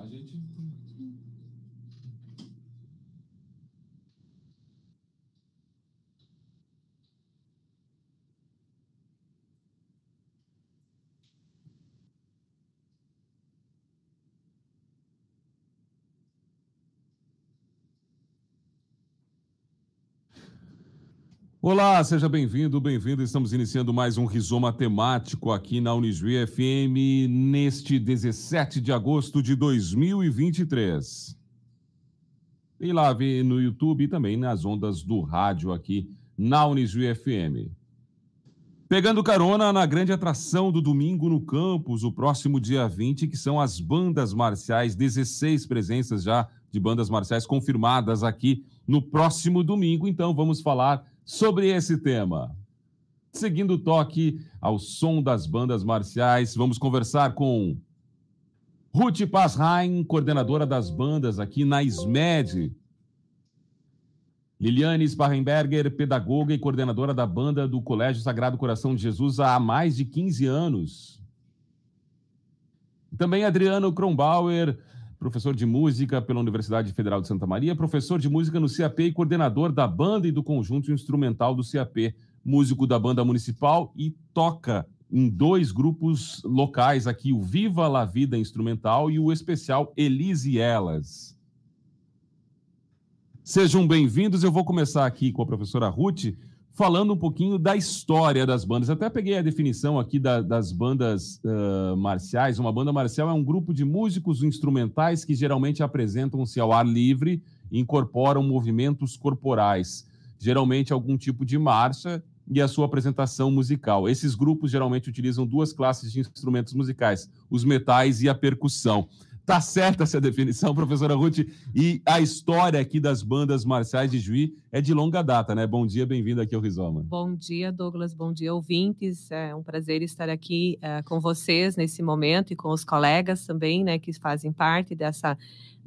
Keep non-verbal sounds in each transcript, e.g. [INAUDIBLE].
A gente. Olá, seja bem-vindo, bem-vindo. Estamos iniciando mais um Rizoma Temático aqui na Unijuí FM neste 17 de agosto de 2023. E lá vê no YouTube e também nas ondas do rádio aqui na Unijuí FM. Pegando carona na grande atração do domingo no campus, o próximo dia 20, que são as bandas marciais, 16 presenças já de bandas marciais confirmadas aqui no próximo domingo. Então vamos falar sobre esse tema. Seguindo o toque ao som das bandas marciais, vamos conversar com Ruth Pazheim, coordenadora das bandas aqui na SMED. Liliane Sparrenberger, pedagoga e coordenadora da banda do Colégio Sagrado Coração de Jesus há mais de 15 anos. Também Adriano Kronbauer, professor de música pela Universidade Federal de Santa Maria, professor de música no CAP e coordenador da banda e do conjunto instrumental do CAP, músico da banda municipal e toca em dois grupos locais aqui, o Viva la Vida Instrumental e o especial Elise Elas. Sejam bem-vindos. Eu vou começar aqui com a professora Ruth, falando um pouquinho da história das bandas. Até peguei a definição aqui da, das bandas uh, marciais. Uma banda marcial é um grupo de músicos instrumentais que geralmente apresentam-se ao ar livre e incorporam movimentos corporais, geralmente algum tipo de marcha e a sua apresentação musical. Esses grupos geralmente utilizam duas classes de instrumentos musicais, os metais e a percussão. Tá certa essa definição, professora Ruth. E a história aqui das bandas marciais de Juí é de longa data, né? Bom dia, bem-vindo aqui ao Rizoma. Bom dia, Douglas. Bom dia, ouvintes. É um prazer estar aqui uh, com vocês nesse momento e com os colegas também, né, que fazem parte dessa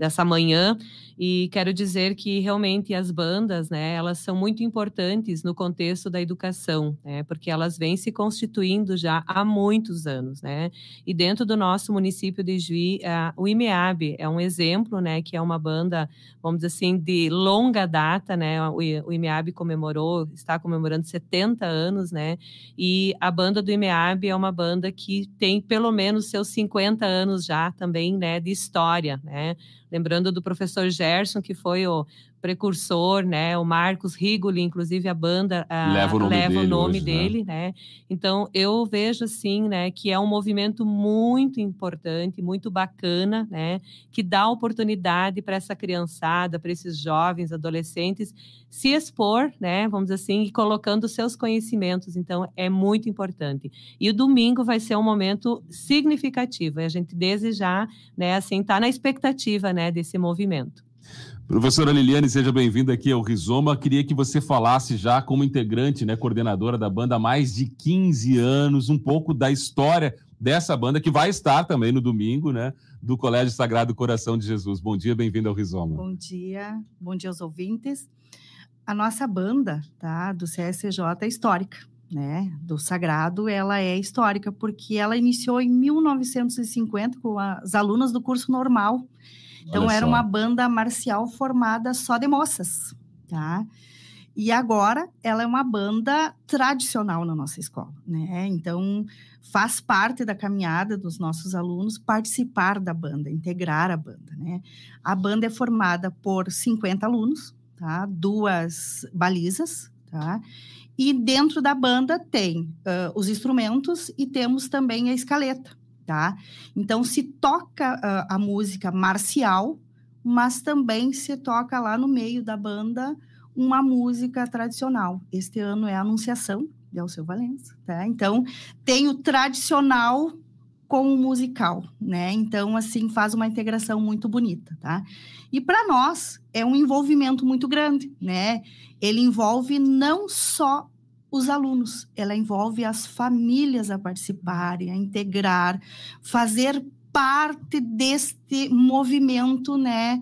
dessa manhã. E quero dizer que realmente as bandas, né, elas são muito importantes no contexto da educação, né, porque elas vêm se constituindo já há muitos anos, né, e dentro do nosso município de Juí, uh, o IMEAB é um exemplo, né, que é uma banda, vamos dizer assim, de longa data, né, o, o IMEAB comemorou, está comemorando 70 anos, né, e a banda do IMEAB é uma banda que tem pelo menos seus 50 anos já também, né, de história, né, lembrando do professor Gerson, que foi o precursor, né? O Marcos Rigoli, inclusive a banda uh, leva o nome leva dele, o nome hoje, né? dele né? né? Então eu vejo assim, né, que é um movimento muito importante, muito bacana, né? Que dá oportunidade para essa criançada, para esses jovens, adolescentes se expor, né? Vamos dizer assim, e colocando seus conhecimentos. Então é muito importante. E o domingo vai ser um momento significativo. E a gente desejar, né? Assim, tá na expectativa, né? Desse movimento. Professora Liliane, seja bem-vinda aqui ao Rizoma. Queria que você falasse já como integrante, né, coordenadora da banda há mais de 15 anos, um pouco da história dessa banda que vai estar também no domingo, né, do Colégio Sagrado Coração de Jesus. Bom dia, bem-vindo ao Rizoma. Bom dia, bom dia aos ouvintes. A nossa banda, tá, do CSJ é histórica, né, do Sagrado, ela é histórica porque ela iniciou em 1950 com as alunas do curso normal então Olha era só. uma banda marcial formada só de moças, tá? E agora ela é uma banda tradicional na nossa escola, né? Então faz parte da caminhada dos nossos alunos participar da banda, integrar a banda, né? A banda é formada por 50 alunos, tá? Duas balizas, tá? E dentro da banda tem uh, os instrumentos e temos também a escaleta, tá? Então se toca uh, a música marcial, mas também se toca lá no meio da banda uma música tradicional. Este ano é a Anunciação de Alceu Valença, tá? Então tem o tradicional com o musical, né? Então assim faz uma integração muito bonita, tá? E para nós é um envolvimento muito grande, né? Ele envolve não só os alunos, ela envolve as famílias a participarem, a integrar, fazer parte deste movimento, né,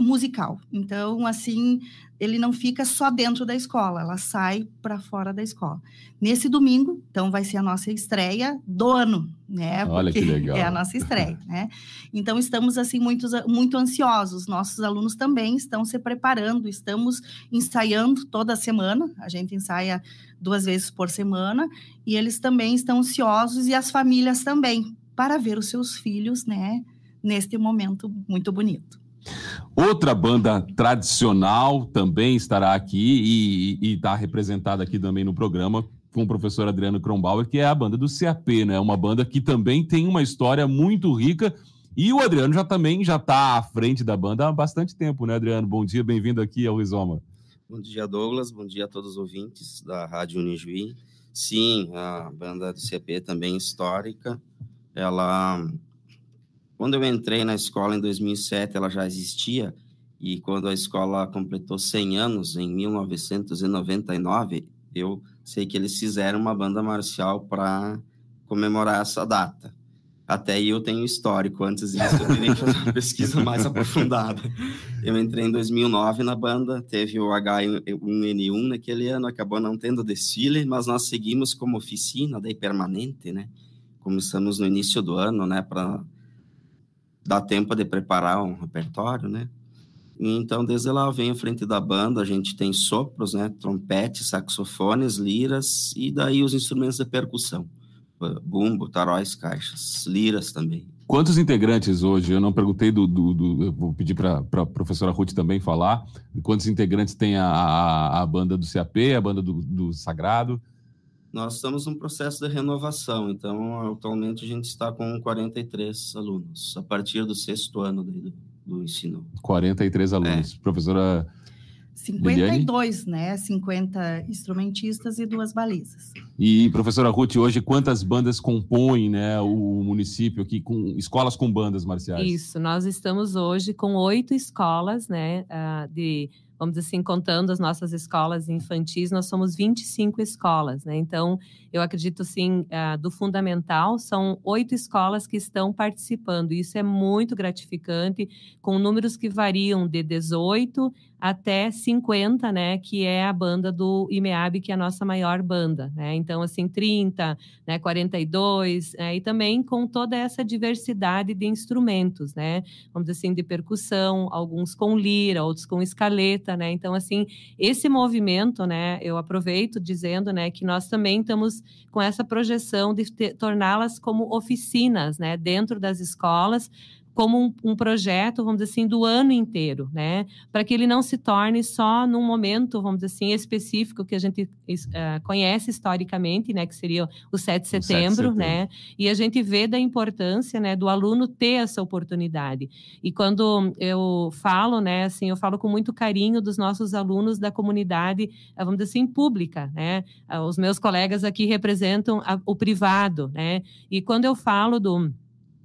musical. Então, assim, ele não fica só dentro da escola, ela sai para fora da escola. Nesse domingo, então, vai ser a nossa estreia do ano, né? Olha que legal. É a nossa estreia, né? Então, estamos, assim, muito, muito ansiosos. Nossos alunos também estão se preparando, estamos ensaiando toda semana, a gente ensaia duas vezes por semana, e eles também estão ansiosos, e as famílias também, para ver os seus filhos, né? Neste momento muito bonito. Outra banda tradicional também estará aqui e está representada aqui também no programa com o professor Adriano Kronbauer, que é a banda do CAP, né? Uma banda que também tem uma história muito rica e o Adriano já também já está à frente da banda há bastante tempo, né, Adriano? Bom dia, bem-vindo aqui ao Rizoma. Bom dia, Douglas. Bom dia a todos os ouvintes da Rádio Unijuí. Sim, a banda do CAP também histórica. Ela quando eu entrei na escola em 2007, ela já existia, e quando a escola completou 100 anos, em 1999, eu sei que eles fizeram uma banda marcial para comemorar essa data. Até aí eu tenho histórico, antes disso eu teria que fazer uma pesquisa mais aprofundada. Eu entrei em 2009 na banda, teve o H1N1 naquele ano, acabou não tendo desfile, mas nós seguimos como oficina, daí permanente, né? Começamos no início do ano, né, para dá tempo de preparar um repertório, né? Então, desde lá vem à frente da banda, a gente tem sopros, né? Trompete, saxofones, liras e daí os instrumentos de percussão. Bumbo, taróis, caixas, liras também. Quantos integrantes hoje? Eu não perguntei do. do, do vou pedir para a professora Ruth também falar. Quantos integrantes tem a, a, a banda do CAP, a banda do, do Sagrado? Nós estamos num processo de renovação, então atualmente a gente está com 43 alunos, a partir do sexto ano do, do ensino. 43 alunos. É. Professora. 52, Liliane? né? 50 instrumentistas e duas balizas. E, professora Ruth, hoje quantas bandas compõem né, o município aqui, com escolas com bandas marciais? Isso, nós estamos hoje com oito escolas né, ah, de vamos dizer assim, contando as nossas escolas infantis, nós somos 25 escolas, né? Então, eu acredito, assim, uh, do fundamental, são oito escolas que estão participando. Isso é muito gratificante, com números que variam de 18 até 50, né, que é a banda do IMEAB, que é a nossa maior banda, né? Então, assim, 30, né, 42, né, e também com toda essa diversidade de instrumentos, né? Vamos dizer assim, de percussão, alguns com lira, outros com escaleta, né? Então, assim, esse movimento, né, eu aproveito dizendo, né, que nós também estamos com essa projeção de torná-las como oficinas, né, dentro das escolas, como um, um, projeto, vamos dizer assim, do ano inteiro, né? Para que ele não se torne só num momento, vamos dizer assim, específico que a gente uh, conhece historicamente, né? Que seria o 7 de setembro, 7 de setembro, né? E a gente vê da importância, né? Do aluno ter essa oportunidade. E quando eu falo, né? Assim, eu falo com muito carinho dos nossos alunos da comunidade, eh, vamos dizer assim, pública, né? Ah, os meus colegas aqui representam a, o privado, né? E quando eu falo do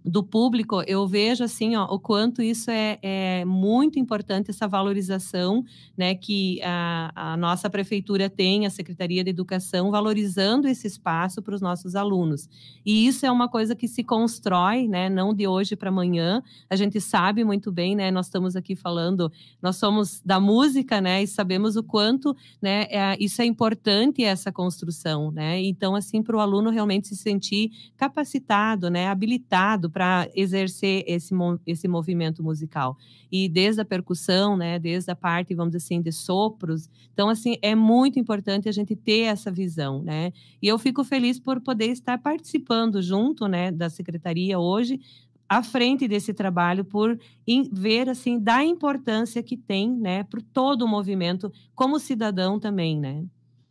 do público, eu vejo assim ó, o quanto isso é, é muito importante, essa valorização né, que a, a, nossa prefeitura tem, a Secretaria de Educação, valorizando esse espaço para os nossos alunos. E isso é uma coisa que se constrói, né, não de hoje para amanhã. A gente sabe muito bem, né, nós estamos aqui falando, nós somos da música, né, e sabemos o quanto né, é, isso é importante, essa construção. Né? Então, assim, para o aluno realmente se sentir capacitado, né, habilitado para exercer esse, esse movimento musical. E desde a percussão, né, desde a parte, vamos dizer assim, de sopros. Então, assim, é muito importante a gente ter essa visão, né? E eu fico feliz por poder estar participando junto, né, da secretaria hoje, à frente desse trabalho por ver assim da importância que tem, né, para todo o movimento como cidadão também, né?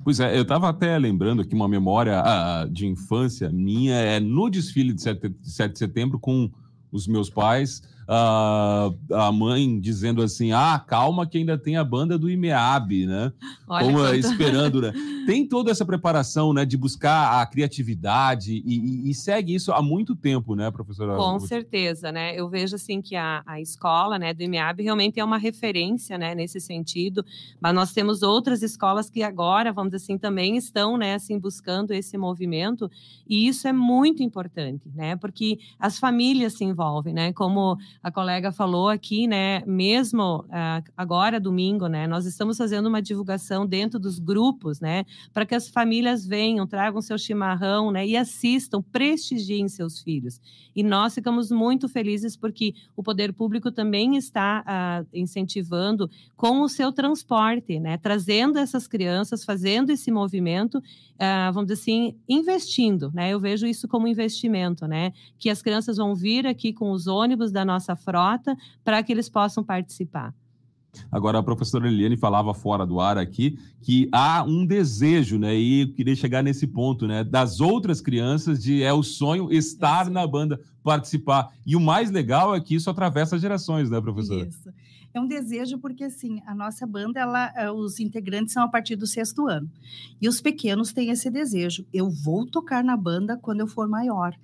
Pois é, eu estava até lembrando aqui uma memória uh, de infância minha, é no desfile de 7, 7 de setembro com os meus pais. A, a mãe dizendo assim: ah, calma que ainda tem a banda do IMEAB, né? Olha Como quanto... esperando, né? [LAUGHS] Tem toda essa preparação, né, de buscar a criatividade e, e, e segue isso há muito tempo, né, professora? Com certeza, né? Eu vejo assim que a, a escola, né, do IMEAB realmente é uma referência, né, nesse sentido. Mas nós temos outras escolas que agora, vamos dizer assim, também estão, né, assim, buscando esse movimento e isso é muito importante, né? Porque as famílias se envolvem, né? Como a colega falou aqui, né? Mesmo uh, agora, domingo, né? Nós estamos fazendo uma divulgação dentro dos grupos, né? Para que as famílias venham, tragam seu chimarrão, né? E assistam, prestigiem seus filhos. E nós ficamos muito felizes porque o poder público também está uh, incentivando com o seu transporte, né? Trazendo essas crianças, fazendo esse movimento, uh, vamos dizer assim, investindo, né? Eu vejo isso como investimento, né? Que as crianças vão vir aqui com os ônibus da nossa frota para que eles possam participar. Agora, a professora Eliane falava fora do ar aqui que há um desejo, né? E eu queria chegar nesse ponto, né? Das outras crianças, de é o sonho estar na banda, participar. E o mais legal é que isso atravessa gerações, né, professora? Isso é um desejo porque assim a nossa banda ela eh, os integrantes são a partir do sexto ano. E os pequenos têm esse desejo. Eu vou tocar na banda quando eu for maior.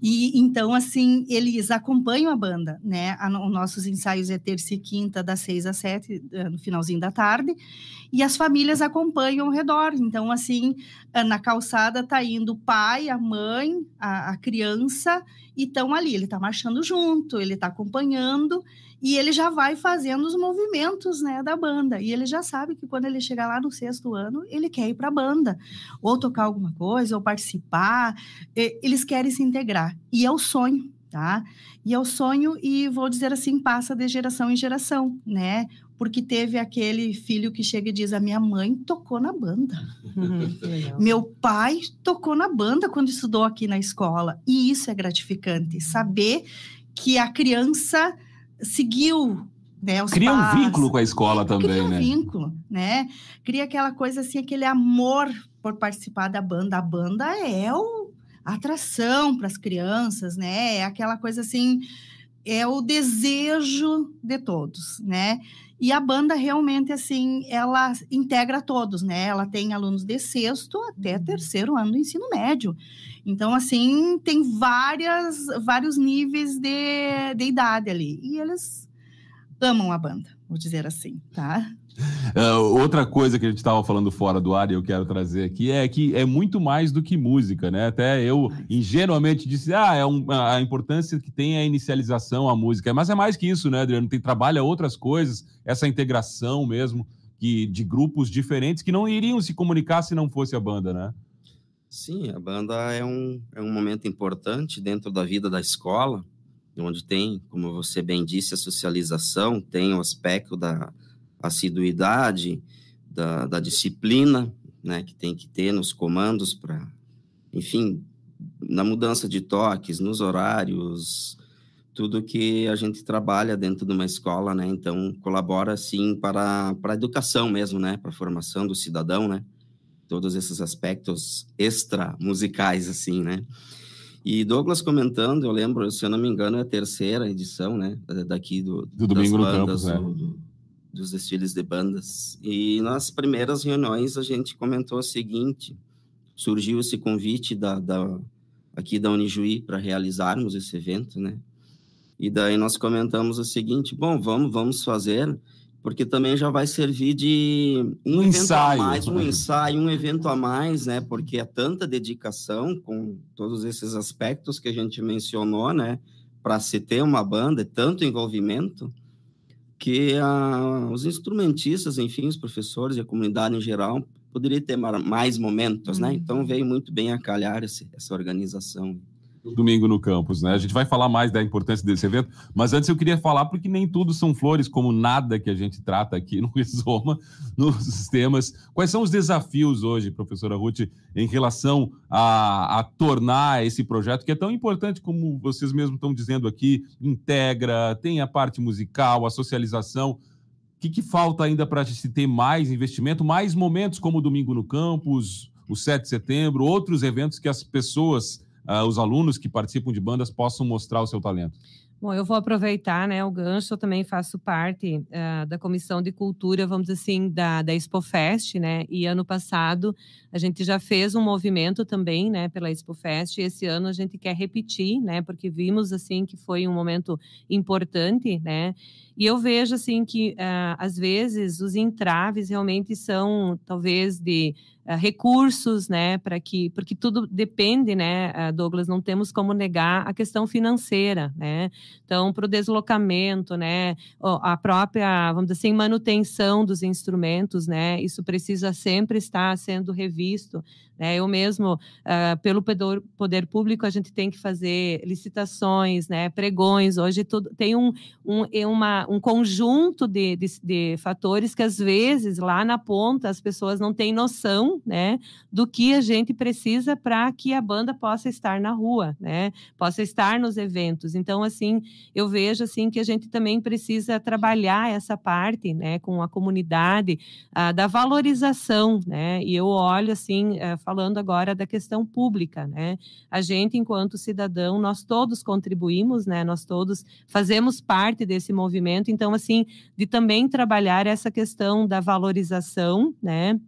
E então assim eles acompanham a banda né? Os nossos ensaios é terça e quinta das seis às sete eh, no finalzinho da tarde. E as famílias acompanham ao redor. Então assim eh, na calçada tá indo o pai a mãe a, a criança e estão ali. Ele está marchando junto ele está acompanhando e ele já vai fazendo os movimentos né, da banda. E ele já sabe que quando ele chegar lá no sexto ano, ele quer ir para a banda, ou tocar alguma coisa, ou participar. Eles querem se integrar. E é o sonho, tá? E é o sonho, e vou dizer assim, passa de geração em geração, né? Porque teve aquele filho que chega e diz: A minha mãe tocou na banda. Uhum, Meu pai tocou na banda quando estudou aqui na escola. E isso é gratificante, saber que a criança seguiu né, cria um vínculo com a escola também, cria um né? vínculo, né? Cria aquela coisa assim, aquele amor por participar da banda. A banda é o, a atração para as crianças, né? É aquela coisa assim, é o desejo de todos, né? E a banda realmente, assim, ela integra todos, né? Ela tem alunos de sexto até terceiro ano do ensino médio. Então, assim, tem várias, vários níveis de, de idade ali. E eles amam a banda, vou dizer assim, tá? Uh, outra coisa que a gente estava falando fora do ar e eu quero trazer aqui é que é muito mais do que música, né? Até eu ingenuamente disse, ah, é um, a importância que tem a inicialização, a música. Mas é mais que isso, né, Adriano? Tem trabalha outras coisas, essa integração mesmo que, de grupos diferentes que não iriam se comunicar se não fosse a banda, né? Sim, a banda é um, é um momento importante dentro da vida da escola, onde tem, como você bem disse, a socialização, tem o aspecto da assiduidade, da, da disciplina, né, que tem que ter nos comandos para, enfim, na mudança de toques, nos horários, tudo que a gente trabalha dentro de uma escola, né? Então colabora sim para para a educação mesmo, né? Para a formação do cidadão, né? todos esses aspectos extra musicais, assim, né? E Douglas comentando, eu lembro, se eu não me engano, é a terceira edição, né? Daqui do, do Domingo no Campus, né? do, do, dos desfiles de bandas. E nas primeiras reuniões a gente comentou o seguinte: surgiu esse convite da, da aqui da Unijuí para realizarmos esse evento, né? E daí nós comentamos o seguinte: bom, vamos, vamos fazer porque também já vai servir de um, ensaio. mais, um ensaio, um evento a mais, né? Porque é tanta dedicação com todos esses aspectos que a gente mencionou, né? Para se ter uma banda, é tanto envolvimento que a, os instrumentistas, enfim, os professores e a comunidade em geral poderia ter mais momentos, né? Então uhum. veio muito bem a calhar esse, essa organização domingo no campus, né? A gente vai falar mais da importância desse evento, mas antes eu queria falar porque nem tudo são flores, como nada que a gente trata aqui [LAUGHS] no Rizoma, nos sistemas. Quais são os desafios hoje, professora Ruth, em relação a, a tornar esse projeto que é tão importante como vocês mesmos estão dizendo aqui, integra, tem a parte musical, a socialização. O que, que falta ainda para se ter mais investimento, mais momentos como o Domingo no Campus, o 7 de setembro, outros eventos que as pessoas uh, os alunos que participam de bandas possam mostrar o seu talento? Bom, eu vou aproveitar né, o gancho, eu também faço parte uh, da Comissão de Cultura, vamos dizer assim, da, da ExpoFest, né? E ano passado a gente já fez um movimento também, né, pela ExpoFest, e esse ano a gente quer repetir, né? Porque vimos, assim, que foi um momento importante, né? E eu vejo, assim, que uh, às vezes os entraves realmente são, talvez, de uh, recursos, né, para que, porque tudo depende, né, uh, Douglas, não temos como negar a questão financeira, né, então, para o deslocamento, né, a própria, vamos dizer assim, manutenção dos instrumentos, né, isso precisa sempre estar sendo revisto, né? Eu mesmo, uh, pelo poder, poder, público, a gente tem que fazer licitações, né? pregões. Hoje tudo, tem um, um, uma, um conjunto de, de, de, fatores que, às vezes, lá na ponta, as pessoas não têm noção né? do que a gente precisa para que a banda possa estar na rua, né? possa estar nos eventos. Então, assim, eu vejo assim que a gente também precisa trabalhar essa parte né? com a comunidade, uh, da valorização. Né? E eu olho assim, uh, falando agora da questão pública, né? A gente, enquanto cidadão, nós todos contribuímos, né? Nós todos fazemos parte desse movimento, então, assim, de também trabalhar essa questão da valorização, né?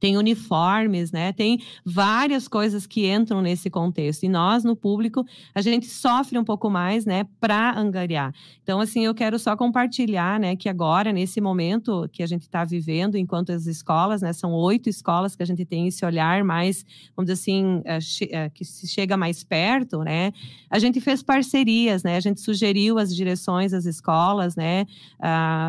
Tem uniformes, né? Tem várias coisas que entram nesse contexto. E nós, no público, a gente sofre um pouco mais, né, para angariar. Então, assim, eu quero só compartilhar, né, que agora, nesse momento que a gente está vivendo, enquanto as escolas, né, são oito escolas que a gente tem esse olhar mais, vamos dizer assim, uh, que se chega mais perto, né? A gente fez parcerias, né? A gente sugeriu as direções das escolas, né,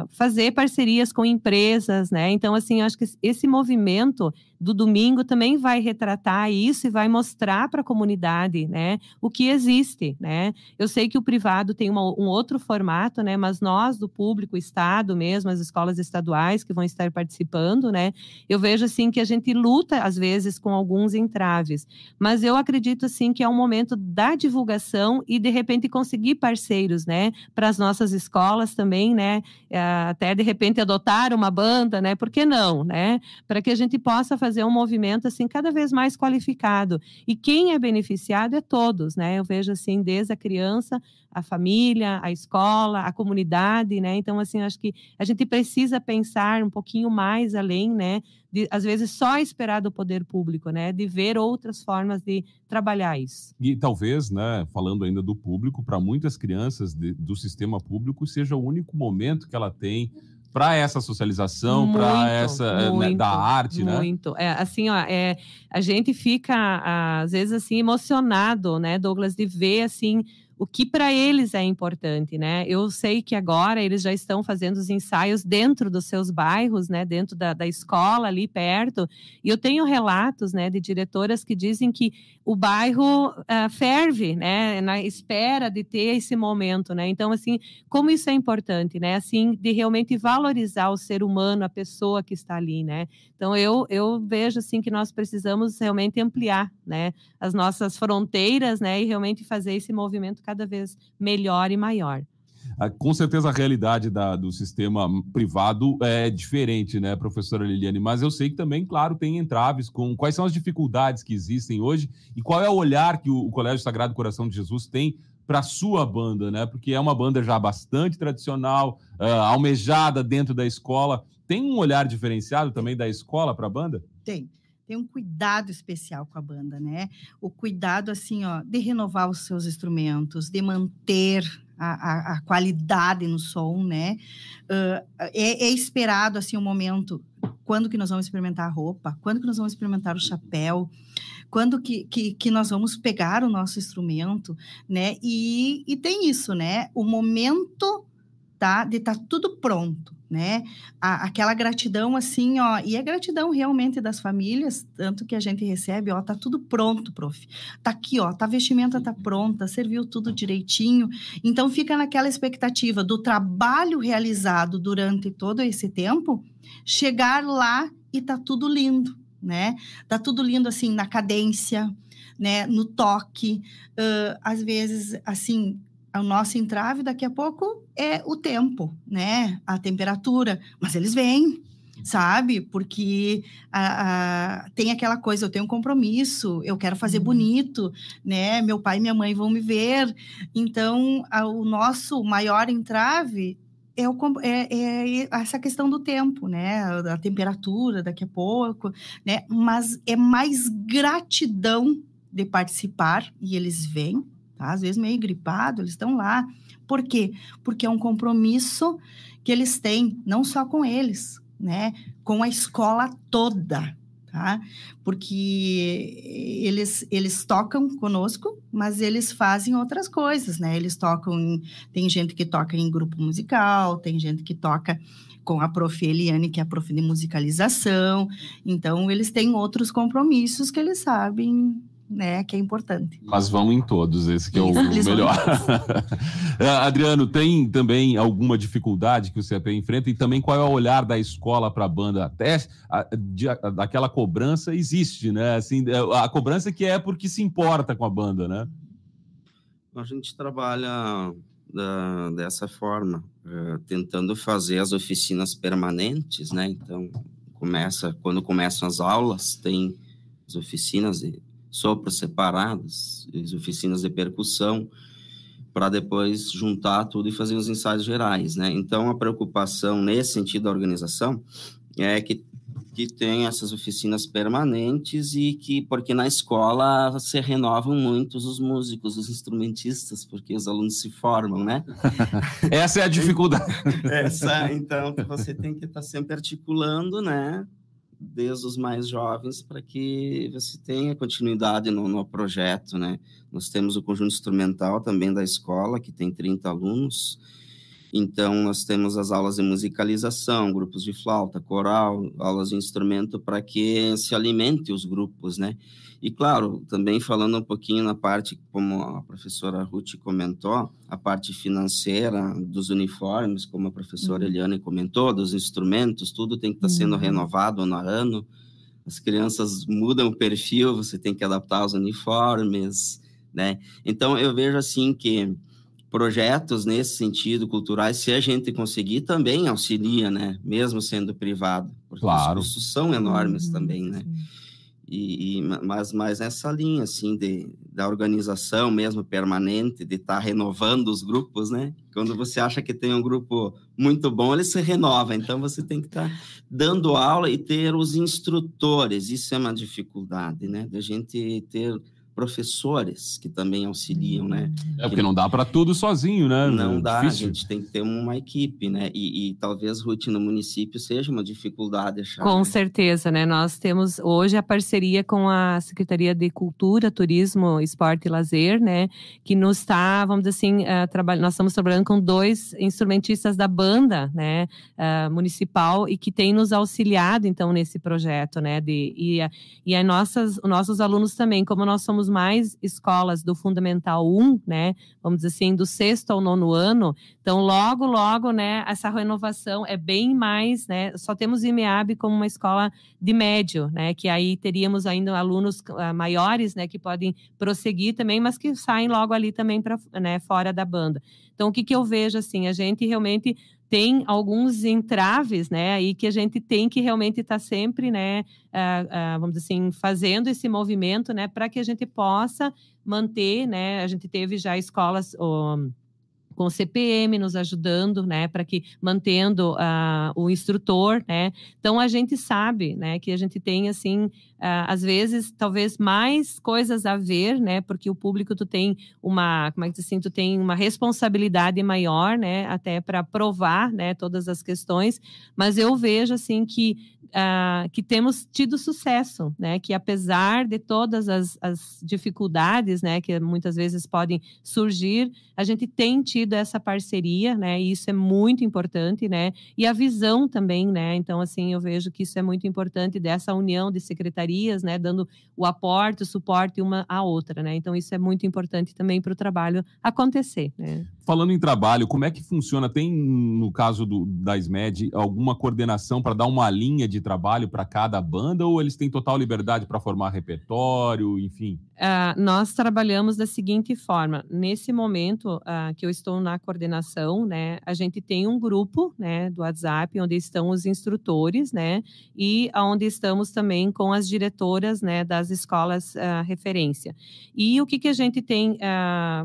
fazer parcerias com empresas, né? Então, assim, eu acho que esse movimento evento do domingo também vai retratar isso e vai mostrar para a comunidade, né, o que existe, né? Eu sei que o privado tem uma, um outro formato, né, mas nós do público, o estado mesmo, as escolas estaduais que vão estar participando, né, eu vejo assim que a gente luta às vezes com alguns entraves, mas eu acredito assim que é um momento da divulgação e de repente conseguir parceiros, né, para as nossas escolas também, né, eh, até de repente adotar uma banda, né, por que não, né, para que a gente possa fazer um movimento assim cada vez mais qualificado. E quem é beneficiado é todos, né? Eu vejo assim desde a criança, a família, a escola, a comunidade, né? Então assim, acho que a gente precisa pensar um pouquinho mais além, né? De, às vezes só esperar do poder público, né? De ver outras formas de trabalhar isso. E talvez, né, falando ainda do público, para muitas crianças de, do sistema público seja o único momento que ela tem para essa socialização, para essa eh, né, da arte, muito. né? Muito. É, assim, ó, é, a gente fica às vezes assim emocionado, né, Douglas, de ver assim o que para eles é importante, né? Eu sei que agora eles já estão fazendo os ensaios dentro dos seus bairros, né? Dentro da, da escola ali perto. E eu tenho relatos, né, de diretoras que dizem que o bairro uh, ferve, né? Na espera de ter esse momento, né? Então, assim, como isso é importante, né? Assim, de realmente valorizar o ser humano, a pessoa que está ali, né? Então, eu, eu vejo, assim, que nós precisamos realmente ampliar, né? As nossas fronteiras, né? E realmente fazer esse movimento cada vez melhor e maior. Ah, com certeza a realidade da, do sistema privado é diferente, né, professora Liliane? Mas eu sei que também, claro, tem entraves com quais são as dificuldades que existem hoje e qual é o olhar que o, o Colégio Sagrado Coração de Jesus tem para a sua banda, né? Porque é uma banda já bastante tradicional, uh, almejada dentro da escola. Tem um olhar diferenciado também da escola para a banda? Tem tem um cuidado especial com a banda, né? O cuidado, assim, ó, de renovar os seus instrumentos, de manter a, a, a qualidade no som, né? Uh, é, é, esperado, assim, um momento, quando que nós vamos experimentar a roupa, quando que nós vamos experimentar o chapéu, quando que, que, que nós vamos pegar o nosso instrumento, né? E, e tem isso, né? O momento tá, de estar tá tudo pronto, né? A, aquela gratidão assim, ó, e é gratidão realmente das famílias, tanto que a gente recebe, ó, tá tudo pronto, prof. Tá aqui, ó, tá a vestimenta tá pronta, serviu tudo direitinho. Então fica naquela expectativa do trabalho realizado durante todo esse tempo, chegar lá e tá tudo lindo, né? Tá tudo lindo assim na cadência, né, no toque, uh, às vezes assim o nosso entrave daqui a pouco é o tempo, né? A temperatura, mas eles vêm. sabe? Porque a, a, tem aquela coisa, eu tenho um compromisso, eu quero fazer uhum. bonito, né? Meu pai e minha mãe vão me ver. Então, a, o nosso maior entrave é, o, é, é, essa questão do tempo, né? A temperatura daqui a pouco, né? Mas é mais gratidão de participar e eles vêm, tá? Às vezes meio gripado, eles estão lá. Por quê? Porque é um compromisso que eles têm, não só com eles, né? Com a escola toda, tá? Porque eles, eles tocam conosco, mas eles fazem outras coisas, né? Eles tocam, em, tem gente que toca em grupo musical, tem gente que toca com a prof. Eliane, que é a prof. de musicalização, então eles têm outros compromissos que eles sabem né, que é importante. Mas vão em todos, esse que é o, melhor. [LAUGHS] É, Adriano, tem também alguma dificuldade que o CEP enfrenta e também qual é o olhar da escola para a banda? Até a, de, a, daquela cobrança existe, né? Assim, é, a cobrança que é porque se importa com a banda, né? A gente trabalha da, dessa forma, uh, tentando fazer as oficinas permanentes, né? Então, começa quando começam as aulas, tem as oficinas de sopros separados, as oficinas de percussão, para depois juntar tudo e fazer os ensaios gerais, né? Então, a preocupação nesse sentido da organização é que que tem essas oficinas permanentes e que porque na escola se renovam muitos os músicos, os instrumentistas, porque os alunos se formam, né? [LAUGHS] Essa é a dificuldade. [LAUGHS] Essa, então você tem que estar tá sempre articulando, né? Desde os mais jovens para que você tenha continuidade no, no, projeto, né? Nós temos o conjunto instrumental também da escola, que tem 30 alunos, então nós temos as aulas de musicalização, grupos de flauta, coral, aulas de instrumento para que se alimente os grupos, né? E claro, também falando um pouquinho na parte, como a professora Ruth comentou, a parte financeira dos uniformes, como a professora uhum. Eliane comentou, dos instrumentos, tudo tem que estar tá sendo uhum. renovado no ano. As crianças mudam o perfil, você tem que adaptar os uniformes, né? Então eu vejo assim que projetos nesse sentido culturais, se a gente conseguir, também auxilia, né? Mesmo sendo privado, porque claro. os custos são enormes uhum. também, né? Sim. E, e, mas, mas essa linha assim de, da organização mesmo permanente de estar tá renovando os grupos, né? Quando você acha que tem um grupo muito bom, ele se renova. Então você tem que estar tá dando aula e ter os instrutores. Isso é uma dificuldade, né? Da gente ter professores que também auxiliam, né? É porque não dá para tudo sozinho, né? Não é dá, difícil. a gente tem que ter uma equipe, né? E, e talvez, Ruth, no município seja uma dificuldade achar. Com né? certeza, né? Nós temos hoje a parceria com a Secretaria de Cultura, Turismo, Esporte e Lazer, né? Que nos está, vamos dizer assim, uh, nós estamos trabalhando com dois instrumentistas da banda, né? Uh, municipal e que tem nos auxiliado, então, nesse projeto, né? De, e, e a nossas, os nossos alunos também, como nós somos temos mais escolas do Fundamental 1, né? Vamos dizer assim, do sexto ao nono ano. Então, logo, logo, né, essa renovação é bem mais, né? Só temos IMEAB como uma escola de médio, né? Que aí teríamos ainda alunos uh, maiores, né? Que podem prosseguir também, mas que saem logo ali também para né, fora da banda. Então, o que, que eu vejo assim? A gente realmente tem alguns entraves, né, aí que a gente tem que realmente estar tá sempre, né, uh, uh, vamos dizer assim, fazendo esse movimento, né, para que a gente possa manter, né, a gente teve já escolas com o CPM nos ajudando, né, para que mantendo uh, o instrutor, né. Então a gente sabe, né, que a gente tem assim, uh, às vezes talvez mais coisas a ver, né, porque o público tu tem uma, como é que assim, tu tem uma responsabilidade maior, né, até para provar, né, todas as questões. Mas eu vejo assim que uh, que temos tido sucesso, né? Que apesar de todas as, as, dificuldades, né, que muitas vezes podem surgir, a gente tem tido essa parceria, né? E isso é muito importante, né? E a visão também, né? Então, assim, eu vejo que isso é muito importante dessa união de secretarias, né? Dando o aporte, o suporte uma à outra, né? Então, isso é muito importante também para o trabalho acontecer, né? Falando em trabalho, como é que funciona? Tem, no caso do, da SMED, alguma coordenação para dar uma linha de trabalho para cada banda ou eles têm total liberdade para formar repertório, enfim? Uh, nós trabalhamos da seguinte forma: nesse momento uh, que eu estou na coordenação, né, a gente tem um grupo, né, do WhatsApp onde estão os instrutores, né, e onde estamos também com as diretoras, né, das escolas uh, referência. E o que que a gente tem,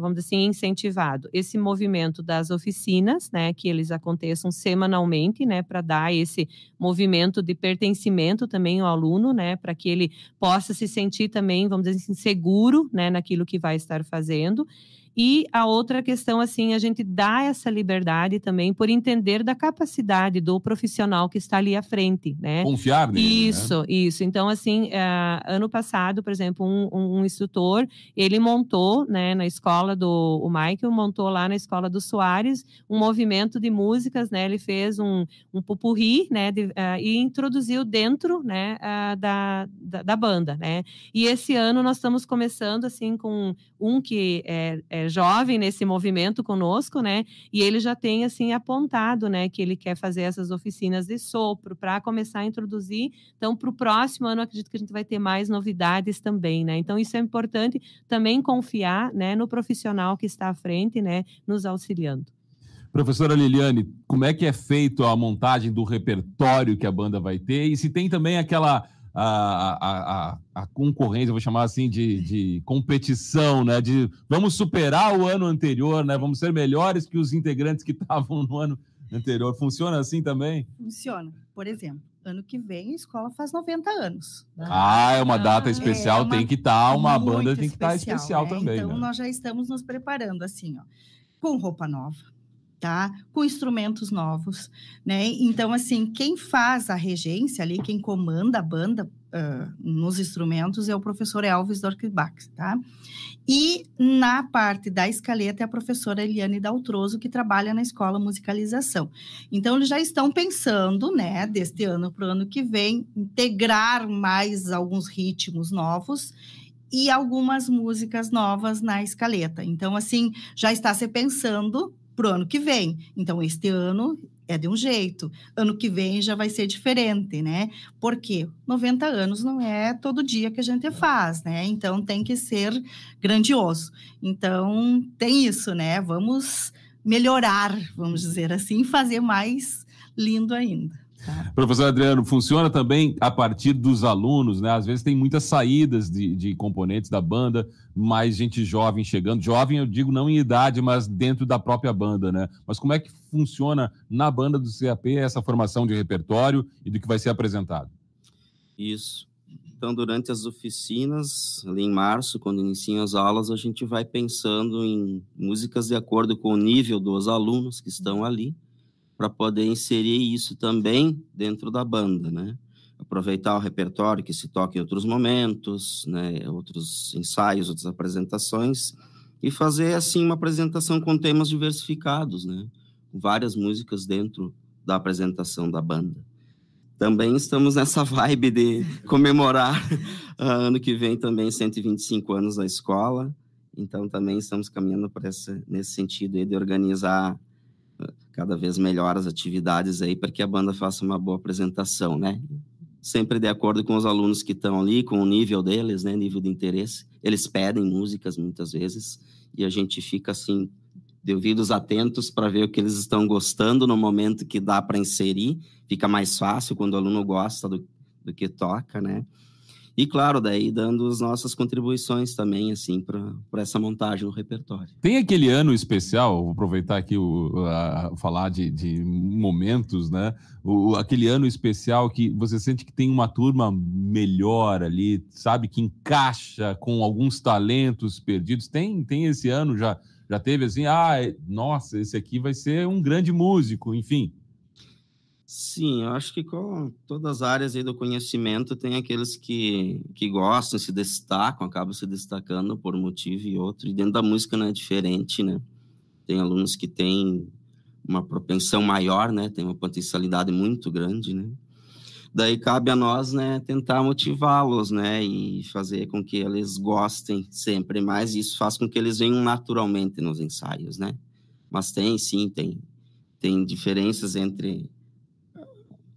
vamos dizer assim, incentivado esse movimento das oficinas, né, que eles aconteçam semanalmente, né, para dar esse movimento de pertencimento também ao aluno, né, para que ele possa se sentir também, vamos dizer assim, seguro né, naquilo que vai estar fazendo. E a outra questão, assim, a gente dá essa liberdade também por entender da capacidade do profissional que está ali à frente, né? Confiar nele, né? Isso, né? isso. Então, assim, uh, ano passado, por exemplo, um, um, um, instrutor, ele montou, né, na escola do... O Michael montou lá na escola do Soares um movimento de músicas, né? Ele fez um, um pupurri, né? De, uh, e introduziu dentro, né, uh, da, da, da, banda, né? E esse ano nós estamos começando, assim, com um que é, é jovem nesse movimento conosco, né? E ele já tem assim apontado, né, que ele quer fazer essas oficinas de sopro para começar a introduzir. Então, para o próximo ano, acredito que a gente vai ter mais novidades também, né? Então, isso é importante também confiar, né, no profissional que está à frente, né, nos auxiliando. Professora Liliane, como é que é feito a montagem do repertório que a banda vai ter? E se tem também aquela a, a, a, concorrência, vou chamar assim, de, de competição, né? De vamos superar o ano anterior, né? Vamos ser melhores que os integrantes que [LAUGHS] estavam no ano anterior. Funciona assim também? Funciona. Por exemplo, ano que vem a escola faz 90 anos. Ah, é uma data ah, especial, é uma tem que estar, tá, uma banda tem que estar tá especial né? também. Então, né? nós já estamos nos preparando assim, ó, com roupa nova, tá? Com instrumentos novos, né? Então, assim, quem faz a regência ali, quem comanda a banda uh, nos instrumentos é o professor Elvis Dorkbach, tá? E na parte da escaleta é a professora Eliane Daltroso, que trabalha na escola musicalização. Então, eles já estão pensando, né, deste ano para o ano que vem, integrar mais alguns ritmos novos e algumas músicas novas na escaleta. Então, assim, já está se pensando para o ano que vem. Então, este ano é de um jeito, ano que vem já vai ser diferente, né? Porque 90 anos não é todo dia que a gente faz, né? Então, tem que ser grandioso. Então, tem isso, né? Vamos melhorar, vamos dizer assim, fazer mais lindo ainda. Professor Adriano, funciona também a partir dos alunos, né? Às vezes tem muitas saídas de, de, componentes da banda, mais gente jovem chegando. Jovem, eu digo não em idade, mas dentro da própria banda, né? Mas como é que funciona na banda do CAP essa formação de repertório e do que vai ser apresentado? Isso. Então, durante as oficinas, ali em março, quando iniciam as aulas, a gente vai pensando em músicas de acordo com o nível dos alunos que estão ali para poder inserir isso também dentro da banda, né? Aproveitar o repertório que se toca em outros momentos, né? Outros ensaios, outras apresentações e fazer assim uma apresentação com temas diversificados, né? Várias músicas dentro da apresentação da banda. Também estamos nessa [LAUGHS] vibe de comemorar [LAUGHS] ano que vem também 125 anos da escola. Então também estamos caminhando essa, nesse sentido de organizar cada vez melhor as atividades aí para que a banda faça uma boa apresentação, né? Sempre de acordo com os alunos que estão ali, com o nível deles, né? Nível de interesse. Eles pedem músicas muitas vezes e a gente fica assim de ouvidos atentos para ver o que eles estão gostando no momento que dá para inserir. Fica mais fácil quando o aluno gosta do, do que toca, né? E claro, daí dando as nossas contribuições também, assim, para essa montagem do repertório. Tem aquele ano especial, vou aproveitar aqui o, a, falar de, de, momentos, né? O, aquele ano especial que você sente que tem uma turma melhor ali, sabe, que encaixa com alguns talentos perdidos. Tem, tem esse ano já, já teve assim, ah, nossa, esse aqui vai ser um grande músico, enfim. Sim, eu acho que com todas as áreas do conhecimento tem aqueles que, que gostam, se destacam, acabam se destacando por um motivo e outro. E dentro da música não é diferente, né? Tem alunos que têm uma propensão maior, né? Tem uma potencialidade muito grande, né? Daí cabe a nós, né, tentar motivá-los, né, e fazer com que eles gostem sempre mais. E isso faz com que eles venham naturalmente nos ensaios, né? Mas tem, sim, tem, tem diferenças entre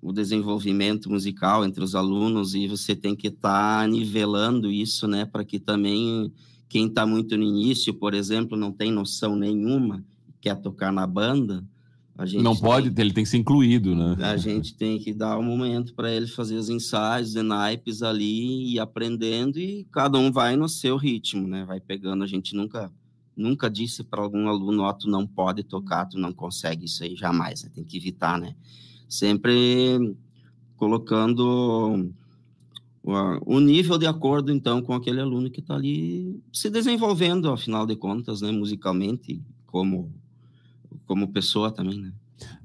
o desenvolvimento musical entre os alunos e você tem que estar tá nivelando isso, né, para que também quem está muito no início, por exemplo, não tem noção nenhuma, quer tocar na banda, a gente não pode, tem, ele tem que ser incluído, né? A gente tem que dar um momento para ele fazer os ensaios de naipes ali e aprendendo e cada um vai no seu ritmo, né? Vai pegando. A gente nunca nunca disse para algum aluno, ó, oh, tu não pode tocar, tu não consegue isso aí jamais, né? tem que evitar, né? Sempre colocando o nível de acordo, então, com aquele aluno que está ali se desenvolvendo, afinal de contas, né, musicalmente, como, como pessoa também, né?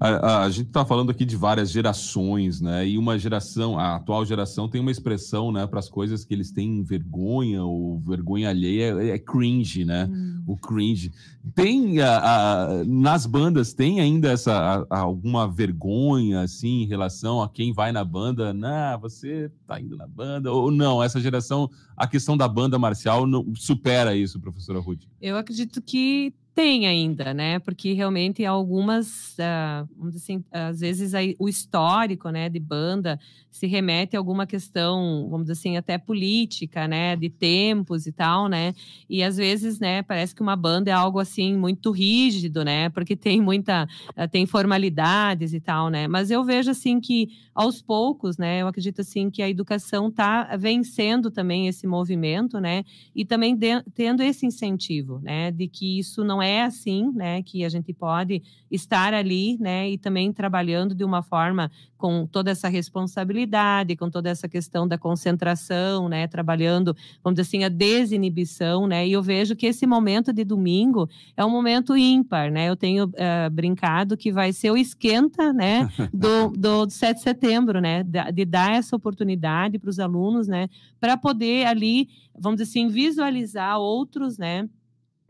A, a, a gente está falando aqui de várias gerações, né? E uma geração, a atual geração tem uma expressão, né, para as coisas que eles têm vergonha ou vergonha alheia, é, é cringe, né? Hum. O cringe. Tem a, nas bandas tem ainda essa alguma vergonha assim em relação a quem vai na banda? Não, você tá indo na banda ou não? Essa geração, a questão da banda marcial não supera isso, professora Ruth? Eu acredito que tem ainda, né? Porque realmente algumas, uh, vamos dizer assim, às vezes aí, o histórico, né, de banda se remete a alguma questão, vamos dizer assim, até política, né, de tempos e tal, né? E às vezes, né, parece que uma banda é algo assim muito rígido, né? Porque tem muita, uh, tem formalidades e tal, né? Mas eu vejo assim que aos poucos, né, eu acredito assim que a educação tá vencendo também esse movimento, né? E também de, tendo esse incentivo, né, de que isso não é é assim, né, que a gente pode estar ali, né, e também trabalhando de uma forma com toda essa responsabilidade, com toda essa questão da concentração, né, trabalhando, vamos dizer assim, a desinibição, né, e eu vejo que esse momento de domingo é um momento ímpar, né, eu tenho uh, brincado que vai ser o esquenta, né, do, [LAUGHS] do 7 de setembro, né, de, de dar essa oportunidade para os alunos, né, para poder ali, vamos dizer assim, visualizar outros, né,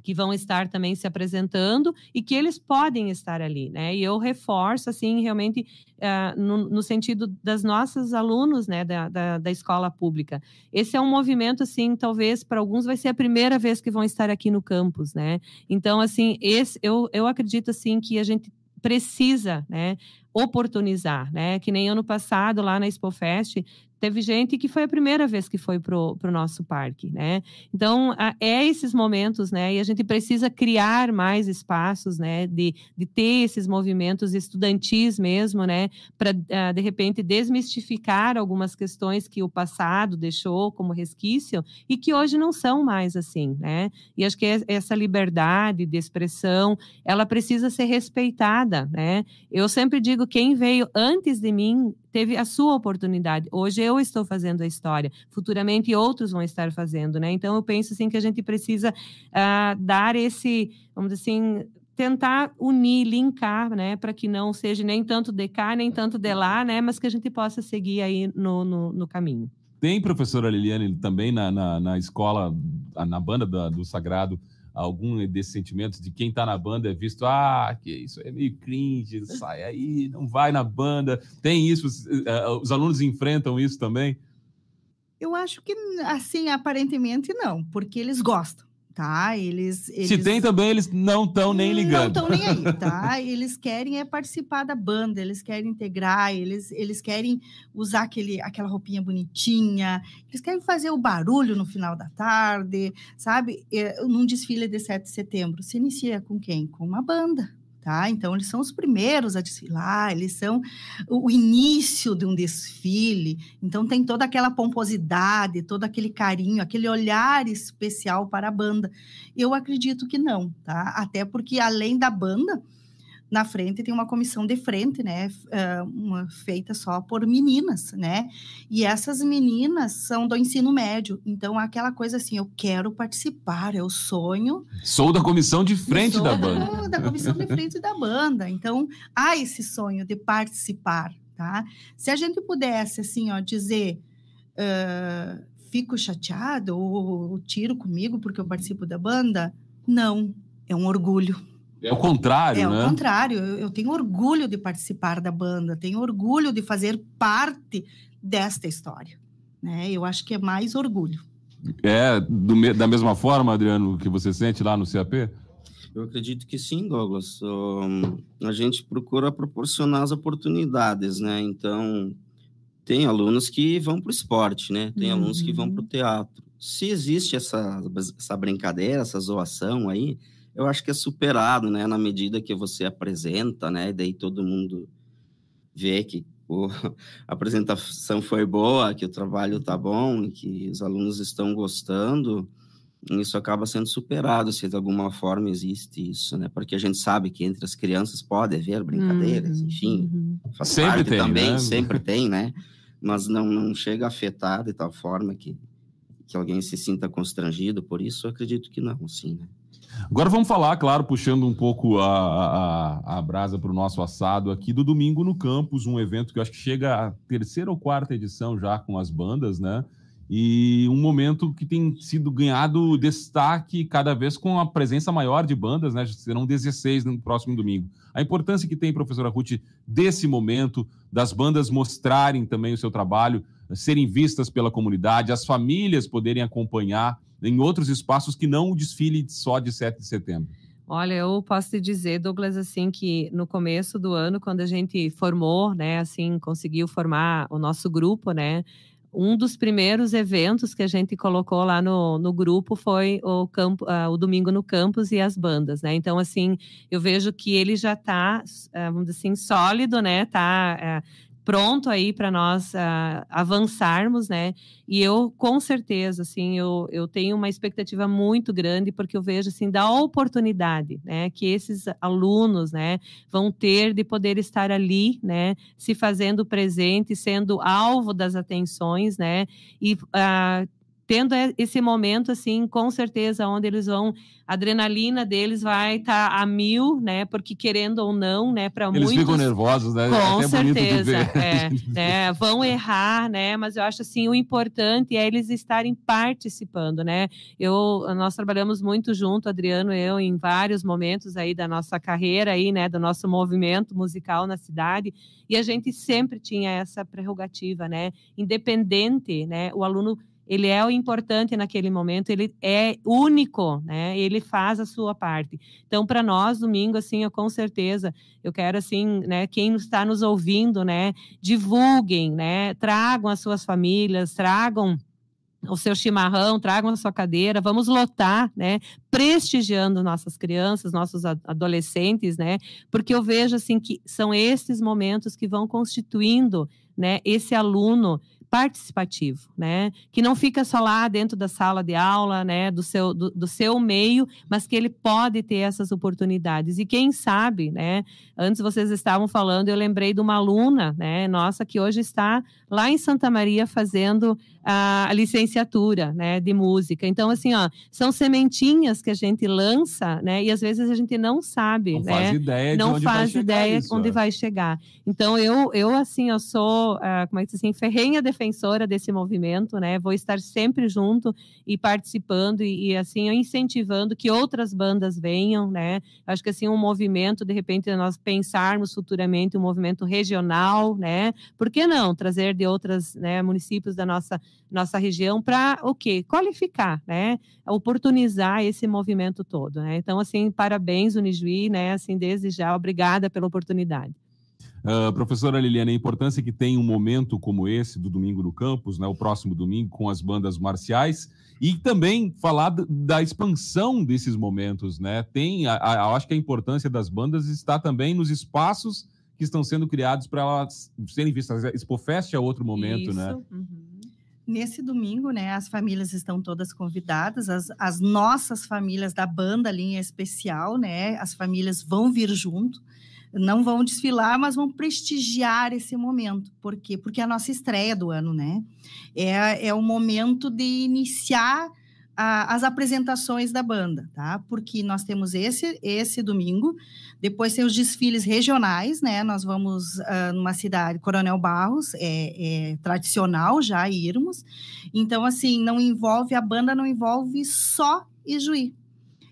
que vão estar também se apresentando e que eles podem estar ali, né? E eu reforço, assim, realmente, uh, no, no, sentido das nossas alunos, né, da, da, da, escola pública. Esse é um movimento, assim, talvez para alguns vai ser a primeira vez que vão estar aqui no campus, né? Então, assim, esse, eu, eu acredito, assim, que a gente precisa, né, oportunizar, né? Que nem ano passado lá na Expofest teve gente que foi a primeira vez que foi para o nosso parque, né? Então, é esses momentos, né? E a gente precisa criar mais espaços, né? De, de ter esses movimentos estudantis mesmo, né? Para, ah, de repente, desmistificar algumas questões que o passado deixou como resquício e que hoje não são mais assim, né? E acho que essa liberdade de expressão, ela precisa ser respeitada, né? Eu sempre digo, quem veio antes de mim teve a sua oportunidade. Hoje eu estou fazendo a história, futuramente outros vão estar fazendo, né? Então eu penso assim que a gente precisa uh, dar esse, vamos dizer assim, tentar unir, linkar, né, para que não seja nem tanto de cá, nem tanto de lá, né, mas que a gente possa seguir aí no, no, no caminho. Tem professora Liliane também na, na, na escola, na banda da, do Sagrado, algum desses sentimentos de quem está na banda é visto, ah, que isso é meio cringe, sai aí, não vai na banda. Tem isso, os, uh, os alunos enfrentam isso também? Eu acho que, assim, aparentemente não, porque eles gostam tá? Eles, eles... Se tem também, eles não estão nem ligando. Não estão nem aí, tá? [LAUGHS] Eles querem é participar da banda, eles querem integrar, eles, eles querem usar aquele, aquela roupinha bonitinha, eles querem fazer o barulho no final da tarde, sabe? Num desfile de 7 de setembro, se inicia com quem? Com uma banda, Tá? Então, eles são os primeiros a desfilar, eles são o início de um desfile. Então, tem toda aquela pomposidade, todo aquele carinho, aquele olhar especial para a banda. Eu acredito que não, tá? Até porque, além da banda, na frente tem uma comissão de frente, né, uma, feita só por meninas, né, e essas meninas são do ensino médio, então aquela coisa assim, eu quero participar, eu sonho. Sou da comissão de frente da banda. [LAUGHS] Da comissão de frente da banda, então há esse sonho de participar, tá? Se a gente pudesse, assim, ó, dizer, uh, fico chateado ou, ou tiro comigo porque eu participo da banda, não, é um orgulho é o contrário, é né? É o contrário. Eu tenho orgulho de participar da banda, tenho orgulho de fazer parte desta história. Né? Eu acho que é mais orgulho. É do, da mesma forma, Adriano, que você sente lá no CAP? Eu acredito que sim, Douglas. Um, a gente procura proporcionar as oportunidades, né? Então, tem alunos que vão para o esporte, né? Tem uhum. alunos que vão para o teatro. Se existe essa, essa brincadeira, essa zoação aí, eu acho que é superado, né? Na medida que você apresenta, né? Daí todo mundo vê que pô, [LAUGHS] a apresentação foi boa, que o trabalho tá bom, que os alunos estão gostando isso acaba sendo superado se de alguma forma existe isso, né? Porque a gente sabe que entre as crianças pode haver brincadeiras, uhum, enfim, uhum. faz sempre parte tem, também, né? sempre [LAUGHS] tem, né? Mas não, não chega a afetar de tal forma que, que alguém se sinta constrangido por isso, eu acredito que não, sim, né? Agora vamos falar, claro, puxando um pouco a, a, a brasa para o nosso assado aqui do Domingo no Campus, um evento que eu acho que chega à terceira ou quarta edição já com as bandas, né? e um momento que tem sido ganhado destaque cada vez com a presença maior de bandas, né? Serão 16 no próximo domingo. A importância que tem, professora Ruth, desse momento, das bandas mostrarem também o seu trabalho, serem vistas pela comunidade, as famílias poderem acompanhar em outros espaços que não o desfile só de 7 de setembro. Olha, eu posso te dizer, Douglas, assim, que no começo do ano, quando a gente formou, né, assim, conseguiu formar o nosso grupo, né, um dos primeiros eventos que a gente colocou lá no, no grupo foi o, campo, uh, o Domingo no Campus e as bandas, né? Então, assim, eu vejo que ele já está, uh, ah, vamos dizer assim, sólido, né? Tá, uh, pronto aí para nós uh, avançarmos, né? E eu, com certeza, assim, eu, eu tenho uma expectativa muito grande, porque eu vejo, assim, da oportunidade, né? Que esses alunos, né, vão ter de poder estar ali, né? Se fazendo presente, sendo alvo das atenções, né? E uh, tendo esse momento, assim, com certeza, onde eles vão, a adrenalina deles vai estar tá a mil, né? Porque querendo ou não, né? Para muitos. Eles ficam nervosos, né? Com é certeza. É, [LAUGHS] né, vão errar, né? Mas eu acho assim, o importante é eles estarem participando, né? Eu, nós trabalhamos muito junto, Adriano e eu, em vários momentos aí da nossa carreira aí, né? Do nosso movimento musical na cidade. E a gente sempre tinha essa prerrogativa, né? Independente, né? O aluno ele é o importante naquele momento, ele é único, né? Ele faz a sua parte. Então, para nós, domingo, assim, eu com certeza, eu quero, assim, né? Quem está nos ouvindo, né? Divulguem, né? Tragam as suas famílias, tragam o seu chimarrão, tragam a sua cadeira, vamos lotar, né, prestigiando nossas crianças, nossos adolescentes, né, porque eu vejo assim que são esses momentos que vão constituindo, né, esse aluno participativo, né? Que não fica só lá dentro da sala de aula, né? Do seu, do, do, seu meio, mas que ele pode ter essas oportunidades. E quem sabe, né? Antes vocês estavam falando, eu lembrei de uma aluna, né? Nossa, que hoje está lá em Santa Maria fazendo a, licenciatura, né? De música. Então, assim, ó, são sementinhas que a gente lança, né? E às vezes a gente não sabe, não né? Faz ideia não onde faz vai ideia isso, onde é. vai chegar. Então, eu, eu assim, eu sou, uh, como é que diz assim, ferrenha de defensora desse movimento, né? Vou estar sempre junto e participando e, e, assim incentivando que outras bandas venham, né? Acho que assim um movimento, de repente nós pensarmos futuramente um movimento regional, né? Por que não trazer de outras né, municípios da nossa nossa região para o quê? Qualificar, né? Oportunizar esse movimento todo, né? Então assim, parabéns Unijuí, né? Assim desde já, obrigada pela oportunidade. Uh, professora Liliana, a importância que tem um momento como esse do Domingo no Campus, né, o próximo domingo, com as bandas marciais, e também falar da expansão desses momentos. Né? Tem, a, a, acho que a importância das bandas está também nos espaços que estão sendo criados para elas serem vistas. A Expofest é outro momento, né? Isso. né? Uhum. Nesse domingo, né, as famílias estão todas convidadas, as, as nossas famílias da banda linha especial, né, as famílias vão vir junto não vão desfilar, mas vão prestigiar esse momento. Por quê? Porque é a nossa estreia do ano, né? É, é o momento de iniciar a, as apresentações da banda, tá? Porque nós temos esse, esse domingo, depois tem os desfiles regionais, né? Nós vamos uh, numa cidade, Coronel Barros, é, é tradicional já irmos. Então, assim, não envolve, a banda não envolve só Ijuí,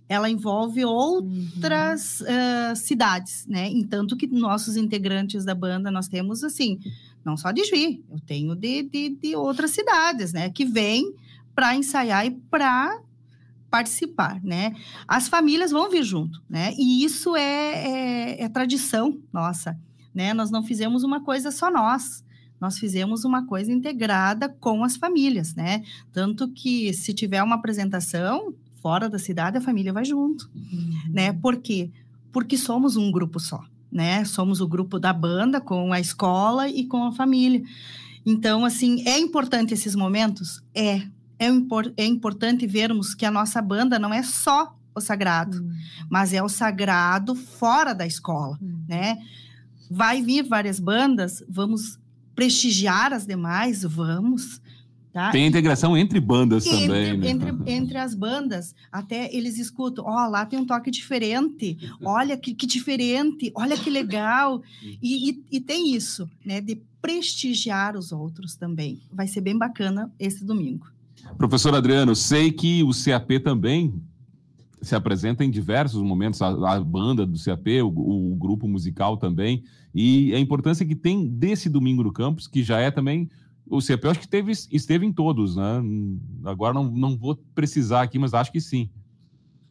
ela envolve outras uhum. uh, cidades, né? Em tanto que nossos integrantes da banda nós temos assim, não só de Juí, eu tenho de, de, de outras cidades, né? Que vêm para ensaiar e para participar, né? As famílias vão vir junto, né? E isso é, é, é tradição nossa, né? Nós não fizemos uma coisa só nós, nós fizemos uma coisa integrada com as famílias, né? Tanto que se tiver uma apresentação fora da cidade, a família vai junto, uhum. né? Por quê? Porque somos um grupo só, né? Somos o grupo da banda com a escola e com a família. Então, assim, é importante esses momentos? É. É, impor é importante vermos que a nossa banda não é só o sagrado, uhum. mas é o sagrado fora da escola, uhum. né? Vai vir várias bandas, vamos prestigiar as demais, vamos. Tá? Tem integração entre bandas entre, também. Né? Entre, [LAUGHS] entre as bandas, até eles escutam, ó, oh, lá tem um toque diferente, olha que, que diferente, olha que legal. E, e, e, tem isso, né, de prestigiar os outros também. Vai ser bem bacana esse domingo. Professor Adriano, sei que o CAP também se apresenta em diversos momentos, a, a banda do CAP, o, o, grupo musical também, e a importância que tem desse domingo no campus, que já é também. O CAP, eu acho que teve, esteve em todos, né? Agora não, não vou precisar aqui, mas acho que sim.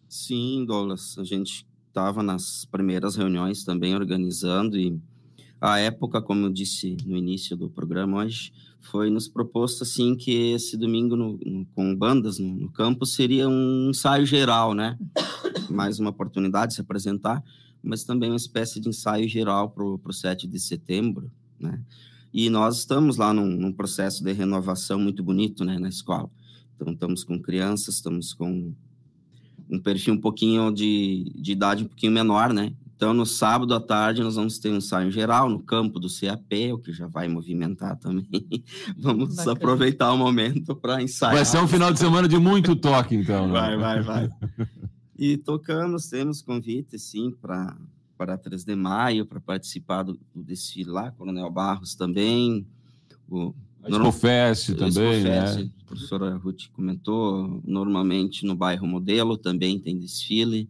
Sim, Douglas. A gente estava nas primeiras reuniões também organizando, e a época, como eu disse no início do programa hoje, foi nos proposto assim que esse domingo no, no, com bandas no, no campus seria um ensaio geral, né? [COUGHS] Mais uma oportunidade de se apresentar, mas também uma espécie de ensaio geral para o 7 de setembro, né? E nós estamos lá num, num, processo de renovação muito bonito, né, na escola. Então, estamos com crianças, estamos com um perfil um pouquinho de, de idade um pouquinho menor, né? Então, no sábado à tarde, nós vamos ter um ensaio geral no campo do CAP, o que já vai movimentar [LAUGHS] também. vamos Bacana. aproveitar o momento para ensaiar. Vai ser um final de semana de muito toque, então. Né? Vai, vai, vai. [LAUGHS] E tocamos, temos convite, sim, para para 3 de maio, para participar do, do, desfile lá, Coronel Barros também. O Expofest também, né? A professora Ruth comentou, normalmente no bairro Modelo também tem desfile.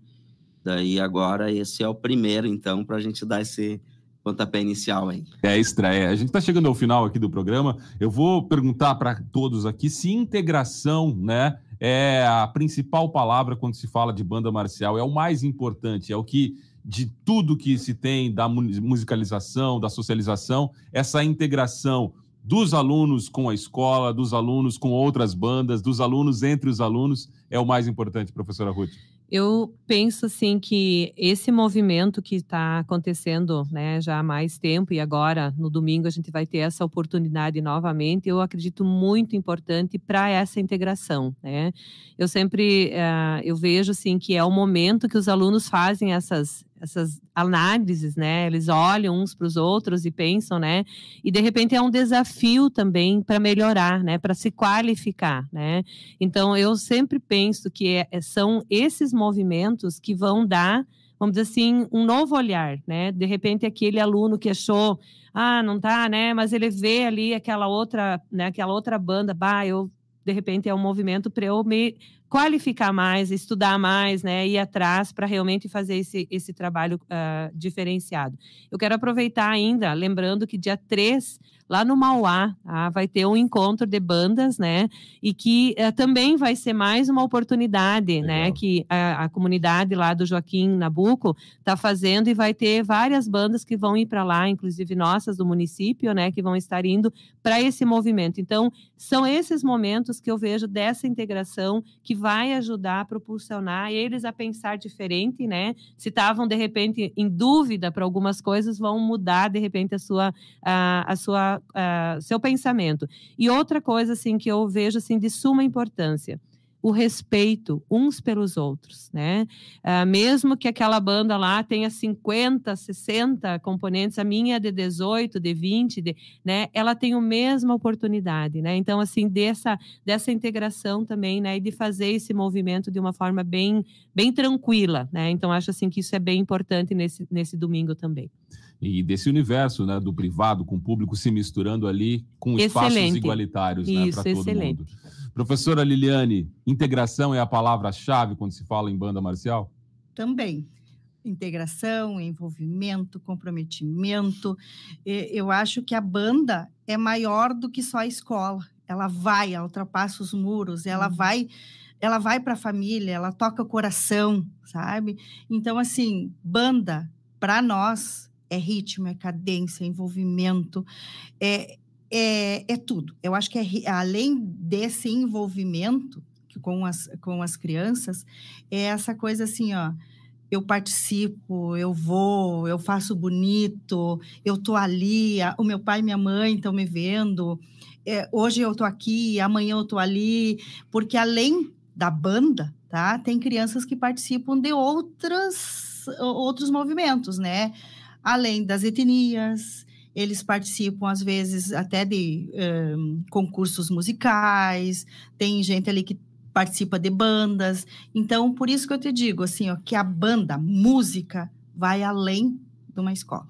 Daí agora esse é o primeiro, então, para a gente dar esse pontapé inicial aí. É a estreia. A gente está chegando ao final aqui do programa. Eu vou perguntar para todos aqui se integração, né, é a principal palavra quando se fala de banda marcial, é o mais importante, é o que de tudo que se tem da musicalização, da socialização, essa integração dos alunos com a escola, dos alunos com outras bandas, dos alunos entre os alunos, é o mais importante, professora Ruth. Eu penso assim que esse movimento que está acontecendo né, já há mais tempo e agora no domingo a gente vai ter essa oportunidade novamente, eu acredito muito importante para essa integração. Né? Eu sempre uh, eu vejo assim que é o momento que os alunos fazem essas essas análises, né? Eles olham uns para os outros e pensam, né? E de repente é um desafio também para melhorar, né? Para se qualificar, né? Então eu sempre penso que é, é, são esses movimentos que vão dar, vamos dizer assim, um novo olhar, né? De repente aquele aluno que achou, ah, não tá, né? Mas ele vê ali aquela outra, né? Aquela outra banda, bah, eu de repente é um movimento para eu me qualificar mais, estudar mais, né, ir atrás para realmente fazer esse, esse trabalho uh, diferenciado. Eu quero aproveitar ainda, lembrando que dia 3 lá no Mauá, tá? vai ter um encontro de bandas, né? E que uh, também vai ser mais uma oportunidade, né? Legal. né? Que a, a, comunidade lá do Joaquim Nabuco está fazendo e vai ter várias bandas que vão ir para lá, inclusive nossas do município, né? Que vão estar indo para esse movimento. Então, são esses momentos que eu vejo dessa integração que vai ajudar a propulsionar eles a pensar diferente, né? Se estavam de repente em dúvida para algumas coisas, vão mudar de repente a sua a, a sua uh, seu pensamento. E outra coisa assim que eu vejo assim de suma importância, o respeito uns pelos outros, né? Uh, mesmo que aquela banda lá tenha 50, 60 componentes, a minha é de 18, de 20, de, né? Ela tem a mesma oportunidade, né? Então, assim, dessa, dessa integração também, né? E de fazer esse movimento de uma forma bem, bem tranquila, né? Então, acho assim que isso é bem importante nesse, nesse domingo também e desse universo né, do privado com o público se misturando ali com espaços igualitários né, para todo excelente. mundo. Professora Liliane, integração é a palavra-chave quando se fala em banda marcial? Também. Integração, envolvimento, comprometimento. Eu acho que a banda é maior do que só a escola. Ela vai, ela ultrapassa os muros, ela uhum. vai ela vai para a família, ela toca o coração, sabe? Então, assim, banda, para nós, é ritmo, é cadência, é envolvimento, é, é, é tudo. Eu acho que é, além desse envolvimento com as, com as crianças, é essa coisa assim, ó. Eu participo, eu vou, eu faço bonito, eu tô ali, o meu pai e minha mãe estão me vendo, é, hoje eu tô aqui, amanhã eu tô ali, porque além da banda, tá, tem crianças que participam de outras, outros movimentos, né? Além das etnias, eles participam, às vezes, até de um, concursos musicais, tem gente ali que participa de bandas. Então, por isso que eu te digo, assim, ó, que a banda, música, vai além de uma escola.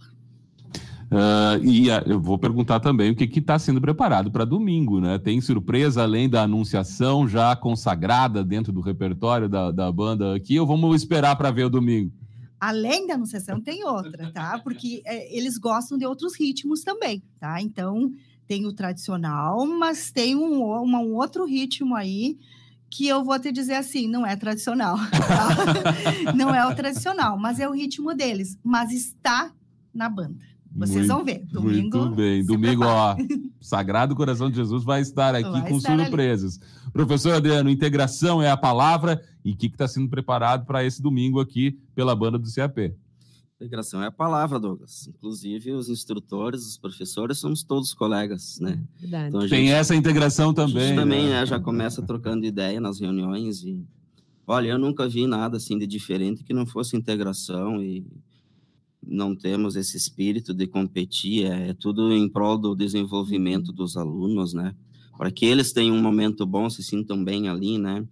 Uh, e eu vou perguntar também o que está sendo preparado para domingo, né? Tem surpresa além da anunciação já consagrada dentro do repertório da, da banda aqui, ou vamos esperar para ver o domingo? Além da anunciação, tem outra, tá? Porque é, eles gostam de outros ritmos também, tá? Então, tem o tradicional, mas tem um, uma, um outro ritmo aí que eu vou te dizer assim, não é tradicional, [LAUGHS] tá? não é o tradicional, mas é o ritmo deles, mas está na banda. Vocês muito, vão ver. Domingo. Muito bem. Domingo, ó. [LAUGHS] Sagrado Coração de Jesus vai estar aqui vai com estar surpresas. Ali. Professor Adriano, integração é a palavra. E o que está sendo preparado para esse domingo aqui pela banda do CAP? Integração é a palavra, Douglas. Inclusive, os instrutores, os professores, somos todos colegas, né? Verdade. Então, gente, Tem essa integração também. A gente também né? né, já começa trocando ideia nas reuniões e... Olha, eu nunca vi nada assim de diferente que não fosse integração e não temos esse espírito de competir, é, é tudo em prol do desenvolvimento dos alunos, né? Para que eles tenham um momento bom, se sintam bem ali, né?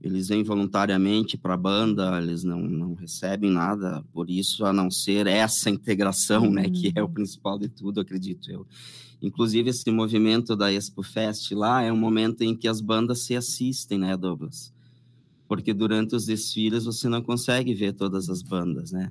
Eles vêm voluntariamente para a banda, eles não, não recebem nada por isso, a não ser essa integração, né? Que é o uhum. principal de tudo, acredito eu. Inclusive, esse movimento da Expo Fest lá é um momento em que as bandas se assistem, né, Douglas? Porque durante os desfiles você não consegue ver todas as bandas, né?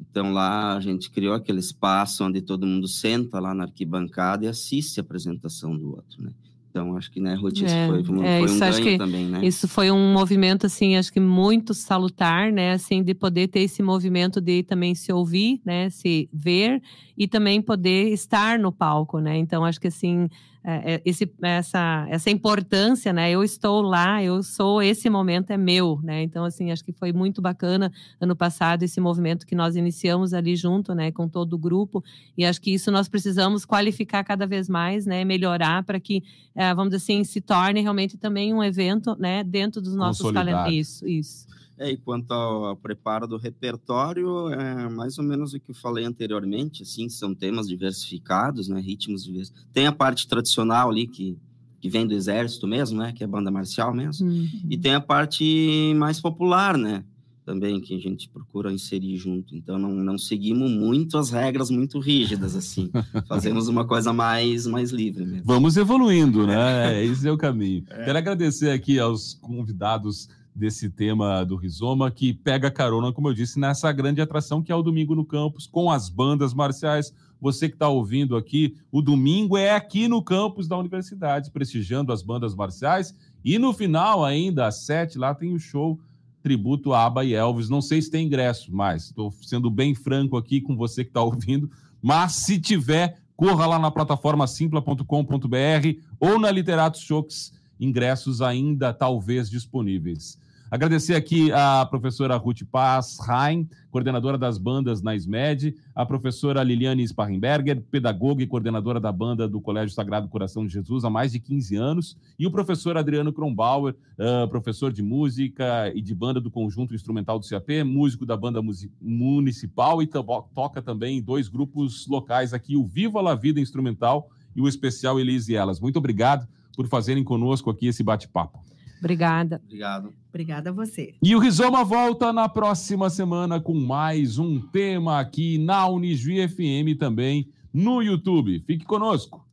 Então lá a gente criou aquele espaço onde todo mundo senta lá na arquibancada e assiste a apresentação do outro, né? Então, acho que, né, Ruth, isso é, foi, um, é, foi um ganho também, né? Isso foi um movimento, assim, acho que muito salutar, né? Assim, de poder ter esse movimento de também se ouvir, né? Se ver e também poder estar no palco, né? Então, acho que, assim, esse, essa, essa importância, né? Eu estou lá, eu sou, esse momento é meu, né? Então, assim, acho que foi muito bacana ano passado esse movimento que nós iniciamos ali junto, né? Com todo o grupo, e acho que isso nós precisamos qualificar cada vez mais, né? Melhorar para que, é, vamos dizer assim, se torne realmente também um evento, né? Dentro dos nossos calendários. Isso, isso. É, e quanto ao preparo do repertório, é mais ou menos o que eu falei anteriormente, assim, são temas diversificados, né, ritmos diversificados. Tem a parte tradicional ali que, que vem do exército mesmo, né, que é a banda marcial mesmo, uhum. e tem a parte mais popular, né, também que a gente procura inserir junto. Então não, não seguimos muito as regras muito rígidas assim. [LAUGHS] Fazemos uma coisa mais mais livre mesmo. Vamos evoluindo, né? [LAUGHS] Esse é o caminho. É. Quero agradecer aqui aos convidados desse tema do Rizoma, que pega carona, como eu disse, nessa grande atração que é o Domingo no Campus, com as bandas marciais. Você que está ouvindo aqui, o domingo é aqui no campus da universidade, prestigiando as bandas marciais. E no final, ainda às sete, lá tem o show tributo a Aba e Elvis. Não sei se tem ingresso, mas estou sendo bem franco aqui com você que está ouvindo. Mas se tiver, corra lá na plataforma simpla.com.br ou na Literatos Shocks, ingressos ainda talvez disponíveis. Agradecer aqui a professora Ruth Paz Rain, coordenadora das bandas na SMED, a professora Liliane Sparrenberger, pedagoga e coordenadora da banda do Colégio Sagrado Coração de Jesus há mais de 15 anos, e o professor Adriano Kronbauer, uh, professor de música e de banda do Conjunto Instrumental do CAP, músico da banda municipal e toca também em dois grupos locais aqui, o Viva la Vida Instrumental e o especial Elise Elas. Muito obrigado por fazerem conosco aqui esse bate-papo. Obrigada. Obrigado. Obrigada a você. E o Rizoma volta na próxima semana com mais um tema aqui na Unisvi FM também no YouTube. Fique conosco.